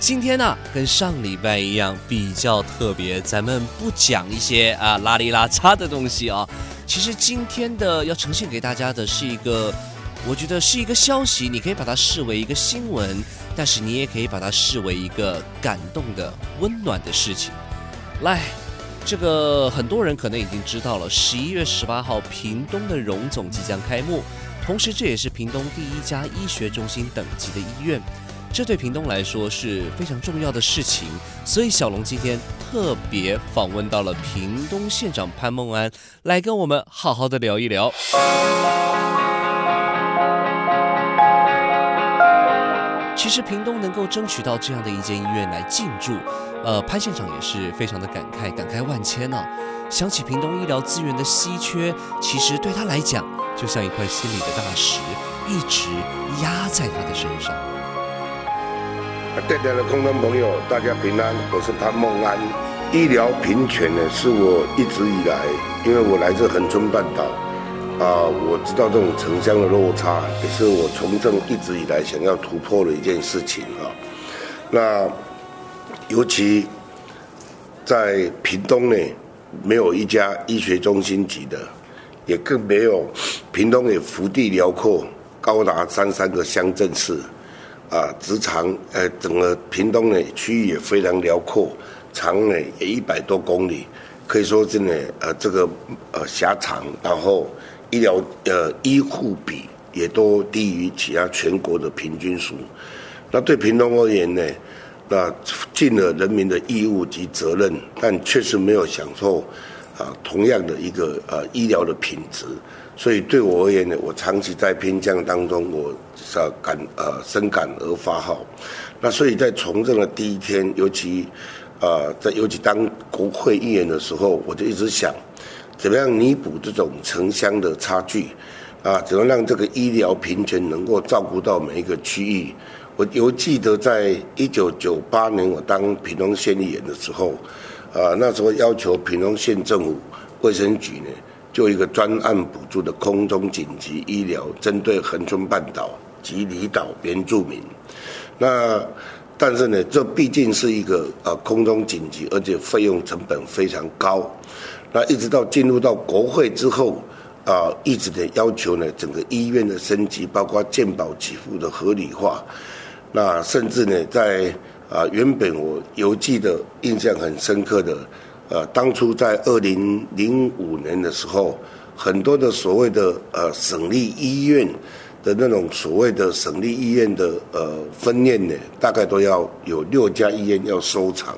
今天呢、跟上礼拜一样比较特别，咱们不讲一些啊拉里拉杂的东西啊。其实今天的要呈现给大家的是一个，我觉得是一个消息，你可以把它视为一个新闻，但是你也可以把它视为一个感动的、温暖的事情。来，这个很多人可能已经知道了，十一月十八号，屏东的荣总即将开幕。同时，这也是屏东第一家医学中心等级的医院，这对屏东来说是非常重要的事情。所以，小龙今天特别访问到了屏东县长潘孟安，来跟我们好好的聊一聊。其实，屏东能够争取到这样的一间医院来进驻，呃，潘县长也是非常的感慨，感慨万千呢、想起屏东医疗资源的稀缺，其实对他来讲，就像一块心里的大石，一直压在他的身上。电台的，空中朋友，大家平安，我是潘孟安。医疗平权呢，是我一直以来，因为我来自恒春半岛，啊，我知道这种城乡的落差，也是我从政一直以来想要突破的一件事情啊。那尤其在屏东呢，没有一家医学中心级的。也更没有，屏东也幅地辽阔，高达三三个乡镇市，啊，直长呃整个屏东呢区域也非常辽阔，长呢也一百多公里，可以说真的呃这个呃狭长，然后医疗呃医护比也都低于其他全国的平均数，那对屏东而言呢，那尽了人民的义务及责任，但确实没有享受。啊，同样的一个呃医疗的品质，所以对我而言呢，我长期在偏乡当中，我是感呃深感而发哈。那所以在从政的第一天，尤其呃在尤其当国会议员的时候，我就一直想，怎么样弥补这种城乡的差距啊？怎么让这个医疗平权能够照顾到每一个区域？我犹记得在一九九八年我当屏东县议员的时候。啊，那时候要求屏东县政府卫生局呢，就一个专案补助的空中紧急医疗，针对恒春半岛及离岛原住民。那但是呢，这毕竟是一个啊空中紧急，而且费用成本非常高。那一直到进入到国会之后，啊，一直的要求呢，整个医院的升级，包括健保给付的合理化。那甚至呢，在啊，原本我犹记得印象很深刻的，呃，当初在二零零五年的时候，很多的所谓的呃省立医院的那种所谓的省立医院的呃分院呢，大概都要有六家医院要收场。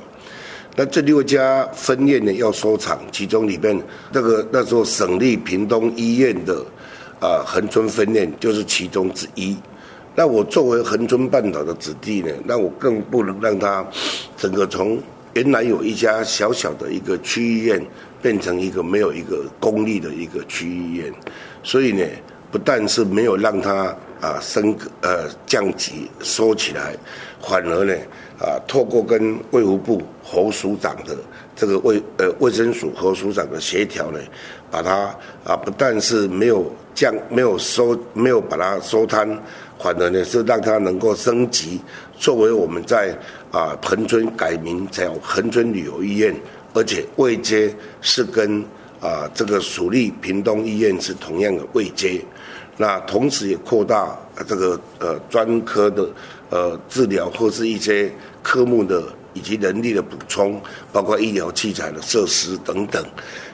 那这六家分院呢要收场，其中里面那个那时候省立屏东医院的啊恒春分院就是其中之一。那我作为恒春半岛的子弟呢，那我更不能让他整个从原来有一家小小的一个区医院，变成一个没有一个公立的一个区医院，所以呢，不但是没有让它啊升呃降级收起来，反而呢啊透过跟卫福部侯署长的这个卫呃卫生署侯署长的协调呢，把它啊不但是没有降没有收没有把它收摊。反而呢是让它能够升级，作为我们在啊恒春改名叫恒春旅游医院，而且位阶是跟啊这个属立屏东医院是同样的位阶，那同时也扩大这个呃专科的呃治疗或是一些科目的以及人力的补充，包括医疗器材的设施等等。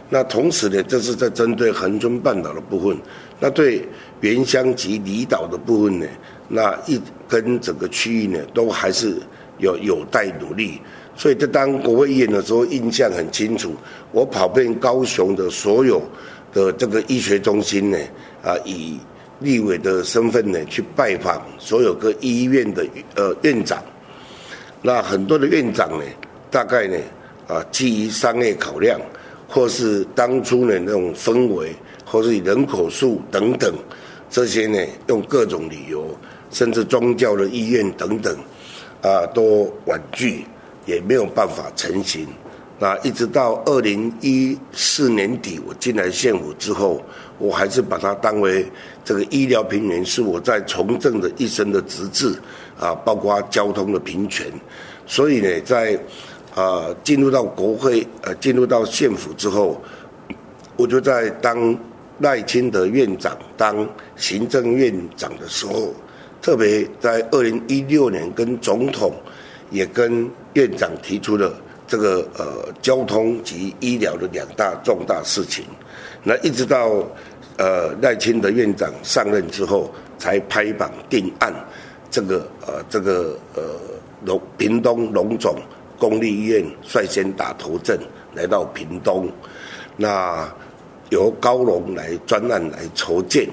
那同时呢，这是在针对恒春半岛的部分。那对原乡及离岛的部分呢，那一跟整个区域呢，都还是有有待努力。所以这当国会议员的时候，印象很清楚。我跑遍高雄的所有的这个医学中心呢，啊，以立委的身份呢去拜访所有各医院的呃院长。那很多的院长呢，大概呢，啊，基于商业考量，或是当初的那种氛围，或是人口数等等，这些呢，用各种理由，甚至宗教的意愿等等，啊，都婉拒，也没有办法成行。那一直到二零一四年底，我进来县府之后，我还是把它当为这个医疗平权是我在从政的一生的职责啊，包括交通的平权。所以呢，在啊进入到国会呃进入到县府之后，我就在当赖清德院长当行政院长的时候，特别在二零一六年跟总统也跟院长提出了。这个呃，交通及医疗的两大重大事情，那一直到呃赖清德院长上任之后，才拍板定案。这个呃，这个呃龙屏东荣总公立医院率先打头阵，来到屏东，那由高龙来专案来筹建。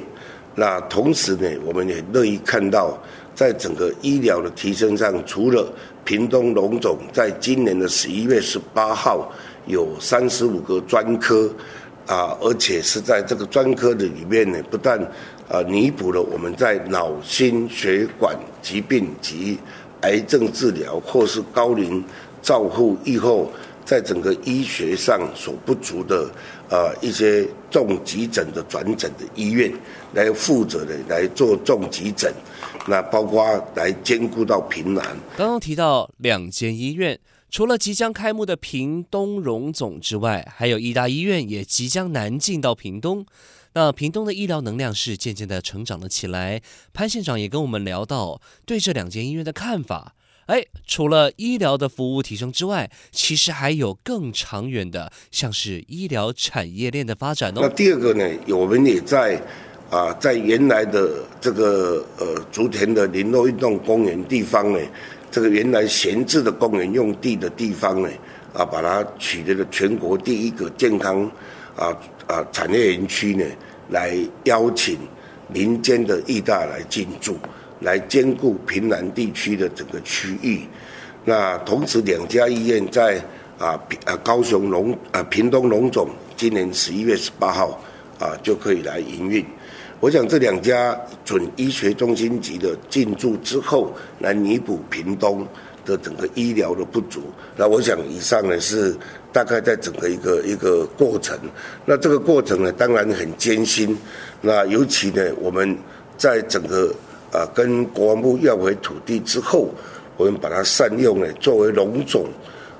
那同时呢，我们也乐意看到，在整个医疗的提升上，除了屏东荣总在今年的十一月十八号有三十五个专科，啊，而且是在这个专科的里面呢，不但啊弥补了我们在脑心血管疾病及癌症治疗或是高龄照护以后，在整个医学上所不足的啊一些重急诊的转诊的医院，来负责的来做重急诊。那包括来兼顾到屏南。刚刚提到两间医院，除了即将开幕的屏东荣总之外，还有义大医院也即将南进到屏东。那屏东的医疗能量是渐渐的成长了起来。潘县长也跟我们聊到对这两间医院的看法。哎，除了医疗的服务提升之外，其实还有更长远的，像是医疗产业链的发展哦。那第二个呢，我们也在。啊，在原来的这个呃竹田的林洛运动公园地方呢，这个原来闲置的公园用地的地方呢，啊，把它取得了全国第一个健康啊啊产业园区呢，来邀请民间的义大来进驻，来兼顾屏南地区的整个区域。那同时，两家医院在啊平啊高雄荣啊屏东荣总，今年十一月十八号啊就可以来营运。我想这两家准医学中心级的进驻之后，来弥补屏东的整个医疗的不足。那我想以上呢是大概在整个一个一个过程。那这个过程呢，当然很艰辛。那尤其呢，我们在整个啊跟国防部要回土地之后，我们把它善用呢，作为荣总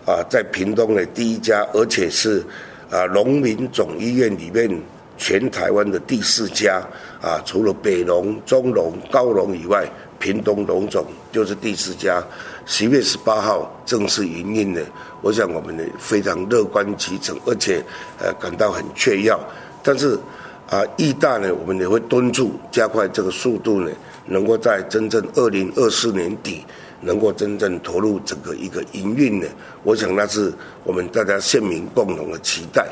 啊，在屏东的第一家，而且是啊荣民总医院里面。全台湾的第四家啊，除了北荣、中荣、高荣以外，屏东荣总就是第四家。十月十八号正式营运的，我想我们呢非常乐观其成，而且呃感到很雀跃。但是啊，义大呢，我们也会敦促加快这个速度呢，能够在真正二零二四年底能够真正投入整个一个营运呢。我想那是我们大家县民共同的期待。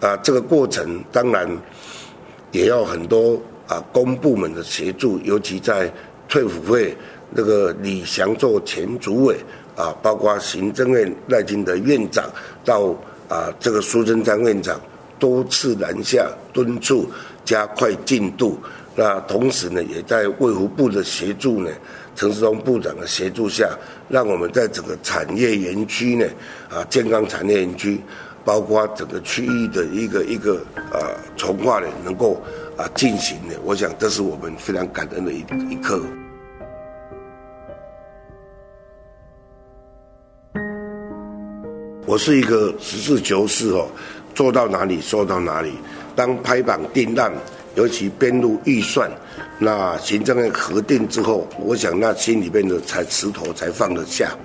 啊，这个过程当然也要很多啊公部门的协助，尤其在退辅会那个李祥做前主委啊，包括行政院赖金德院长到啊这个苏贞昌院长多次南下敦促加快进度。那同时呢，也在卫福部的协助呢，陈世忠部长的协助下，让我们在整个产业园区呢啊健康产业园区。包括整个区域的一个一个啊重划呢，能够啊进行的，我想这是我们非常感恩的一一刻。我是一个实事求是哦，做到哪里说到哪里。当拍板定案，尤其编入预算，那行政院核定之后，我想那心里边的才石头才放得下。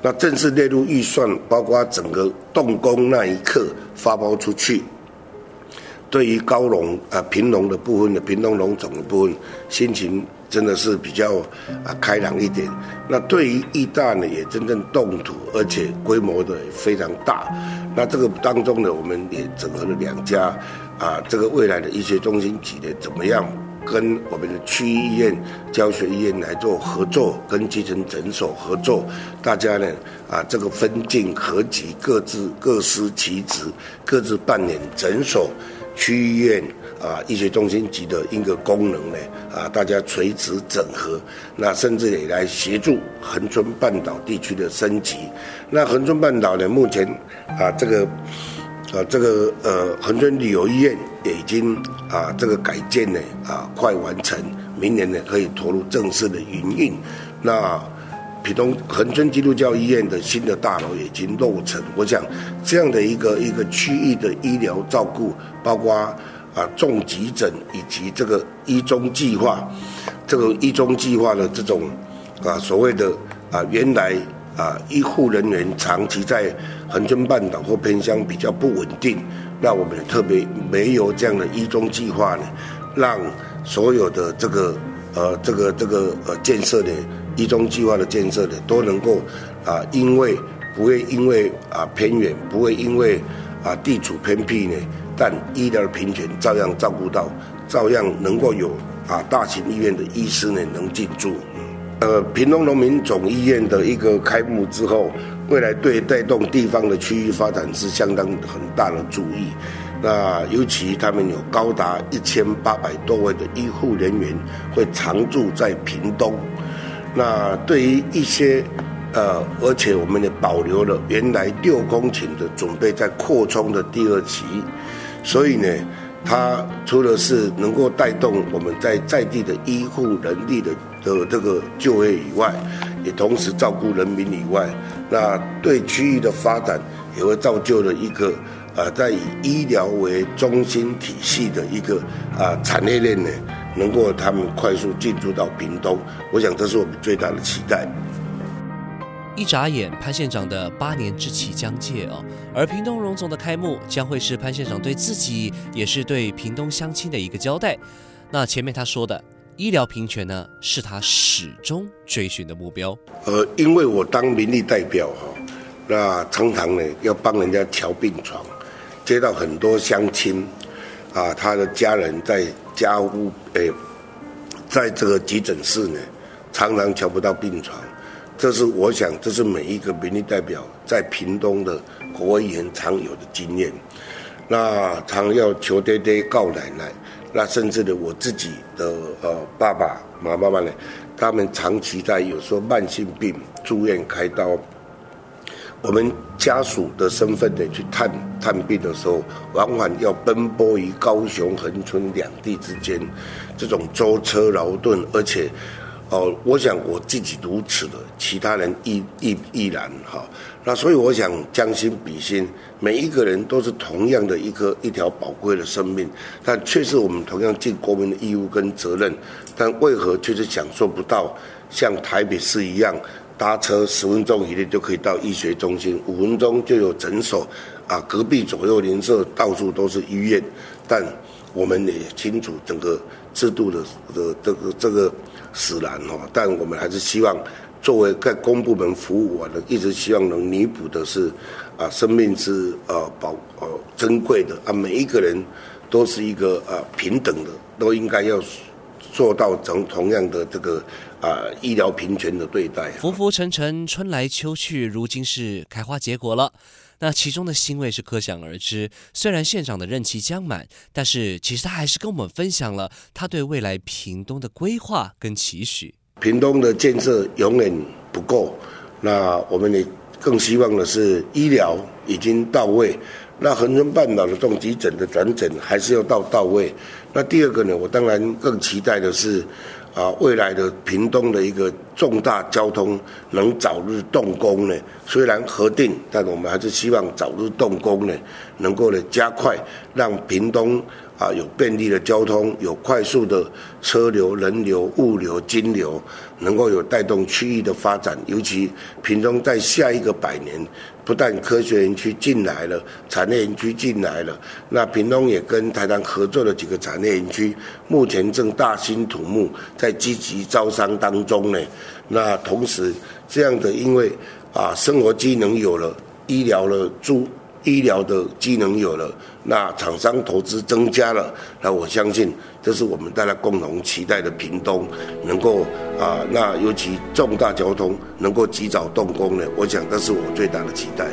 那正式列入预算，包括整个动工那一刻发包出去，对于高荣啊平农的部分的平东荣总的部分，心情真的是比较啊开朗一点。那对于义大呢，也真正动土，而且规模的非常大。那这个当中呢，我们也整合了两家啊，这个未来的医学中心级的怎么样跟我们的区医院、教学医院来做合作，跟基层诊所合作，大家呢啊这个分进合集，各自各司其职，各自扮演诊所、区医院啊医学中心级的一个功能呢啊，大家垂直整合，那甚至也来协助恒春半岛地区的升级。那恒春半岛呢，目前啊这个。啊，这个呃，恒春旅游医院也已经啊，这个改建呢啊，快完成，明年呢可以投入正式的营运。那屏东恒春基督教医院的新的大楼已经落成。我想这样的一个一个区域的医疗照顾，包括啊重急诊以及这个一中计划，这个一中计划的这种啊所谓的啊原来。啊，医护人员长期在恒春半岛或偏乡比较不稳定，那我们特别没有这样的医中计划呢，让所有的这个呃这个这个呃建设的医中计划的建设的都能够啊，因为不会因为啊偏远，不会因为啊地处偏僻呢，但医疗的平权照样照顾到，照样能够有啊大型医院的医师呢能进驻。呃，屏东农民总医院的一个开幕之后，未来对带动地方的区域发展是相当很大的注意。那尤其他们有高达一千八百多位的医护人员会常驻在屏东。那对于一些呃，而且我们也保留了原来六公顷的准备在扩充的第二期，所以呢。它除了是能够带动我们在在地的医护人力的的这个就业以外，也同时照顾人民以外，那对区域的发展也会造就了一个呃，在以医疗为中心体系的一个啊产业链呢，能够他们快速进驻到屏东，我想这是我们最大的期待。一眨眼，潘县长的八年之期将届哦，而屏东荣总的开幕将会是潘县长对自己，也是对屏东乡亲的一个交代。那前面他说的医疗平权呢，是他始终追寻的目标。呃，因为我当民意代表哈，那常常呢要帮人家乔病床，接到很多乡亲啊，他的家人在家务诶，在这个急诊室呢，常常乔不到病床。这是我想，这是每一个民意代表在屏东的国会议员常有的经验。那常要求爹爹告奶奶，那甚至的我自己的呃爸爸妈妈呢，他们长期在有时候慢性病住院开刀，我们家属的身份呢去探探病的时候，往往要奔波于高雄、恒春两地之间，这种舟车劳顿，而且。哦，我想我自己如此的，其他人亦亦亦然哈。那所以我想将心比心，每一个人都是同样的一颗一条宝贵的生命，但却是我们同样尽国民的义务跟责任，但为何却是享受不到像台北市一样，搭车十分钟以内就可以到医学中心，五分钟就有诊所，啊，隔壁左右邻舍到处都是医院，但我们也清楚整个制度的的这个这个。使然哦，但我们还是希望，作为在公部门服务啊，一直希望能弥补的是，啊，生命是呃保呃珍贵的啊，每一个人都是一个呃平等的，都应该要做到同同样的这个啊医疗平权的对待。浮浮沉沉，春来秋去，如今是开花结果了。那其中的欣慰是可想而知。虽然县长的任期将满，但是其实他还是跟我们分享了他对未来屏东的规划跟期许。屏东的建设永远不够，那我们也更希望的是医疗已经到位。那恒春半岛的重急诊的转诊还是要到到位。那第二个呢，我当然更期待的是。啊，未来的屏东的一个重大交通能早日动工呢？虽然核定，但我们还是希望早日动工呢，能够呢加快，让屏东啊有便利的交通，有快速的车流、人流、物流、金流，能够有带动区域的发展。尤其屏东在下一个百年。不但科学园区进来了，产业园区进来了，那屏东也跟台南合作的几个产业园区，目前正大兴土木，在积极招商当中呢。那同时，这样的因为啊，生活机能有了，医疗了住医疗的机能有了，那厂商投资增加了，那我相信这是我们大家共同期待的屏东能够啊，那尤其重大交通能够及早动工呢，我想这是我最大的期待。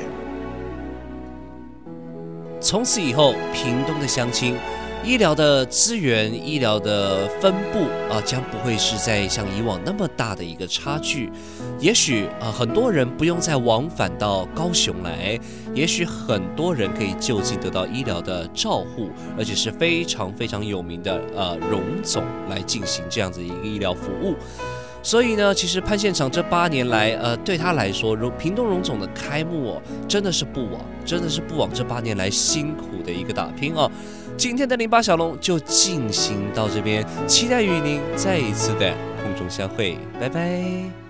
从此以后，屏东的乡亲。医疗的资源、医疗的分布啊，将不会是在像以往那么大的一个差距。也许啊，很多人不用再往返到高雄来，也许很多人可以就近得到医疗的照护，而且是非常非常有名的呃荣总来进行这样子一个医疗服务。所以呢，其实潘县长这八年来，呃，对他来说，荣屏东荣总的开幕哦，真的是不枉，真的是不枉这八年来辛苦的一个打拼哦。今天的零八小龙就进行到这边，期待与您再一次的空中相会，拜拜。